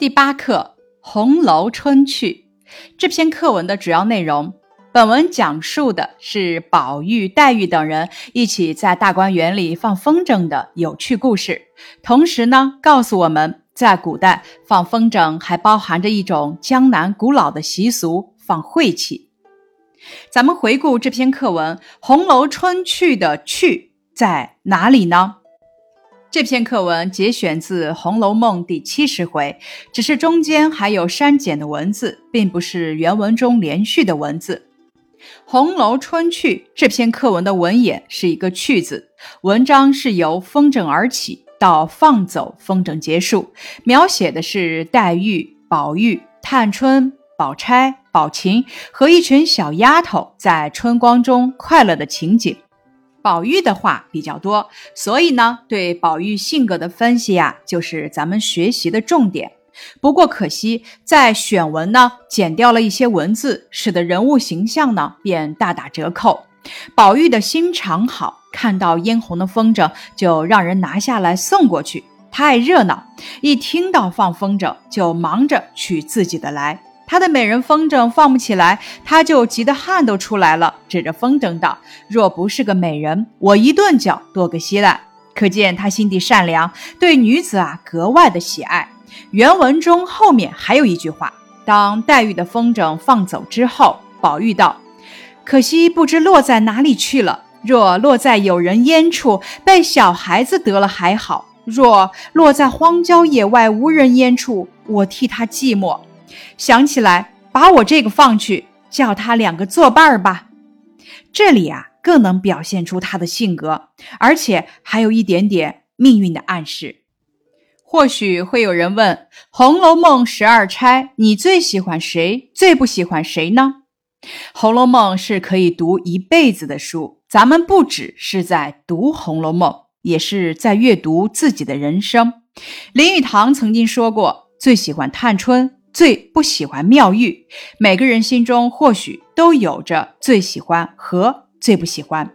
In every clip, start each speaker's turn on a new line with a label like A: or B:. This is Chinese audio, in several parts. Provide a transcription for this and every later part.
A: 第八课《红楼春趣》这篇课文的主要内容，本文讲述的是宝玉、黛玉等人一起在大观园里放风筝的有趣故事。同时呢，告诉我们在古代放风筝还包含着一种江南古老的习俗——放晦气。咱们回顾这篇课文，《红楼春趣》的“趣”在哪里呢？这篇课文节选自《红楼梦》第七十回，只是中间还有删减的文字，并不是原文中连续的文字。《红楼春趣》这篇课文的文眼是一个“趣”字，文章是由风筝而起，到放走风筝结束，描写的是黛玉、宝玉、探春、宝钗、宝琴和一群小丫头在春光中快乐的情景。宝玉的话比较多，所以呢，对宝玉性格的分析呀，就是咱们学习的重点。不过可惜，在选文呢，减掉了一些文字，使得人物形象呢，便大打折扣。宝玉的心肠好，看到嫣红的风筝，就让人拿下来送过去。他爱热闹，一听到放风筝，就忙着取自己的来。他的美人风筝放不起来，他就急得汗都出来了，指着风筝道：“若不是个美人，我一顿脚剁个稀烂。”可见他心地善良，对女子啊格外的喜爱。原文中后面还有一句话：当黛玉的风筝放走之后，宝玉道：“可惜不知落在哪里去了。若落在有人烟处，被小孩子得了还好；若落在荒郊野外无人烟处，我替他寂寞。”想起来，把我这个放去，叫他两个作伴儿吧。这里啊，更能表现出他的性格，而且还有一点点命运的暗示。或许会有人问：《红楼梦》十二钗，你最喜欢谁？最不喜欢谁呢？《红楼梦》是可以读一辈子的书，咱们不只是在读《红楼梦》，也是在阅读自己的人生。林语堂曾经说过，最喜欢探春。最不喜欢妙玉，每个人心中或许都有着最喜欢和最不喜欢。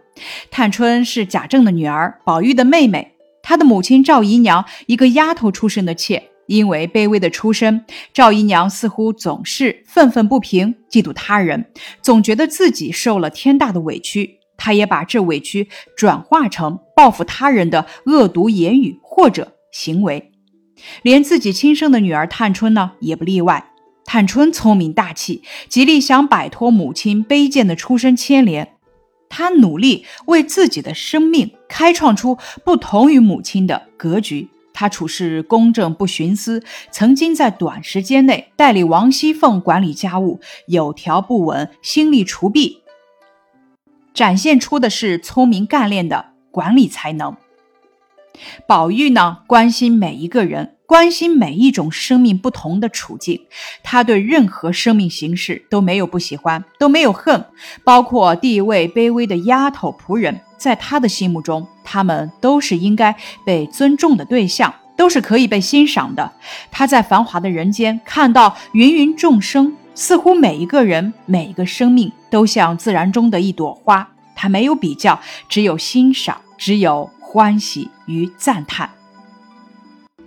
A: 探春是贾政的女儿，宝玉的妹妹。她的母亲赵姨娘，一个丫头出身的妾，因为卑微的出身，赵姨娘似乎总是愤愤不平，嫉妒他人，总觉得自己受了天大的委屈。她也把这委屈转化成报复他人的恶毒言语或者行为。连自己亲生的女儿探春呢，也不例外。探春聪明大气，极力想摆脱母亲卑贱的出身牵连。她努力为自己的生命开创出不同于母亲的格局。她处事公正不徇私，曾经在短时间内代理王熙凤管理家务，有条不紊，心力除弊，展现出的是聪明干练的管理才能。宝玉呢，关心每一个人，关心每一种生命不同的处境。他对任何生命形式都没有不喜欢，都没有恨。包括地位卑微的丫头仆人，在他的心目中，他们都是应该被尊重的对象，都是可以被欣赏的。他在繁华的人间看到芸芸众生，似乎每一个人、每一个生命都像自然中的一朵花。他没有比较，只有欣赏，只有。欢喜与赞叹，《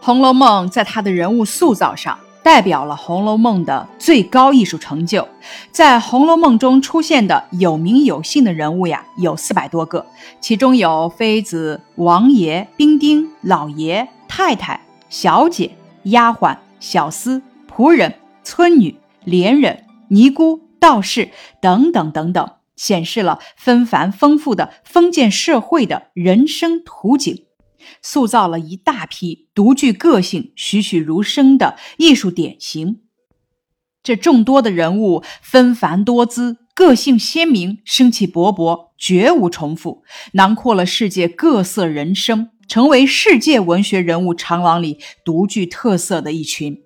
A: 红楼梦》在它的人物塑造上代表了《红楼梦》的最高艺术成就。在《红楼梦》中出现的有名有姓的人物呀，有四百多个，其中有妃子、王爷、兵丁、老爷、太太、小姐、丫鬟、小厮、仆人、村女、连人、尼姑、道士等等等等。显示了纷繁丰富的封建社会的人生图景，塑造了一大批独具个性、栩栩如生的艺术典型。这众多的人物纷繁多姿，个性鲜明，生气勃勃，绝无重复，囊括了世界各色人生，成为世界文学人物长廊里独具特色的一群。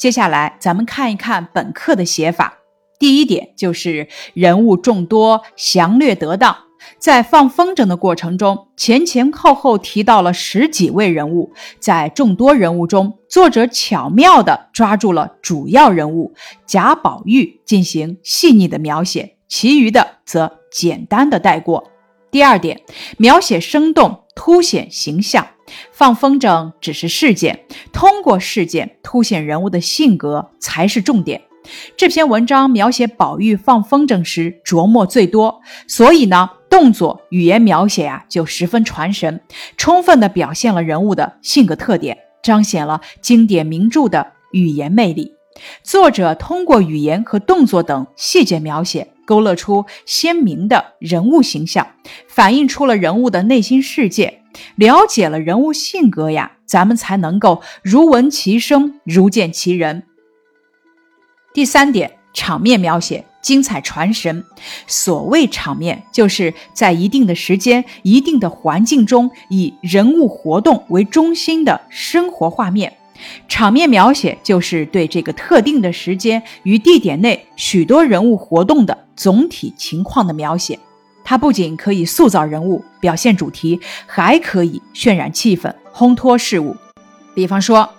A: 接下来，咱们看一看本课的写法。第一点就是人物众多，详略得当。在放风筝的过程中，前前后后提到了十几位人物，在众多人物中，作者巧妙地抓住了主要人物贾宝玉进行细腻的描写，其余的则简单的带过。第二点，描写生动，凸显形象。放风筝只是事件，通过事件凸显人物的性格才是重点。这篇文章描写宝玉放风筝时琢磨最多，所以呢，动作语言描写呀就十分传神，充分的表现了人物的性格特点，彰显了经典名著的语言魅力。作者通过语言和动作等细节描写，勾勒出鲜明的人物形象，反映出了人物的内心世界。了解了人物性格呀，咱们才能够如闻其声，如见其人。第三点，场面描写精彩传神。所谓场面，就是在一定的时间、一定的环境中，以人物活动为中心的生活画面。场面描写就是对这个特定的时间与地点内许多人物活动的总体情况的描写。它不仅可以塑造人物、表现主题，还可以渲染气氛、烘托事物。比方说，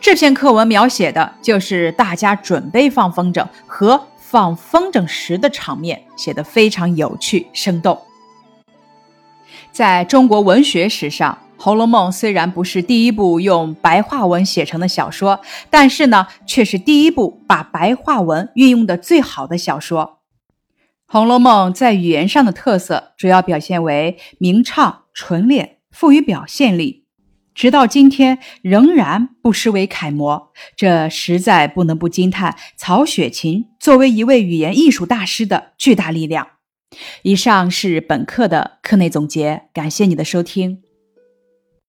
A: 这篇课文描写的就是大家准备放风筝和放风筝时的场面，写得非常有趣生动。在中国文学史上，《红楼梦》虽然不是第一部用白话文写成的小说，但是呢，却是第一部把白话文运用的最好的小说。《红楼梦》在语言上的特色主要表现为明畅、纯练，富于表现力，直到今天仍然不失为楷模。这实在不能不惊叹曹雪芹作为一位语言艺术大师的巨大力量。以上是本课的课内总结，感谢你的收听。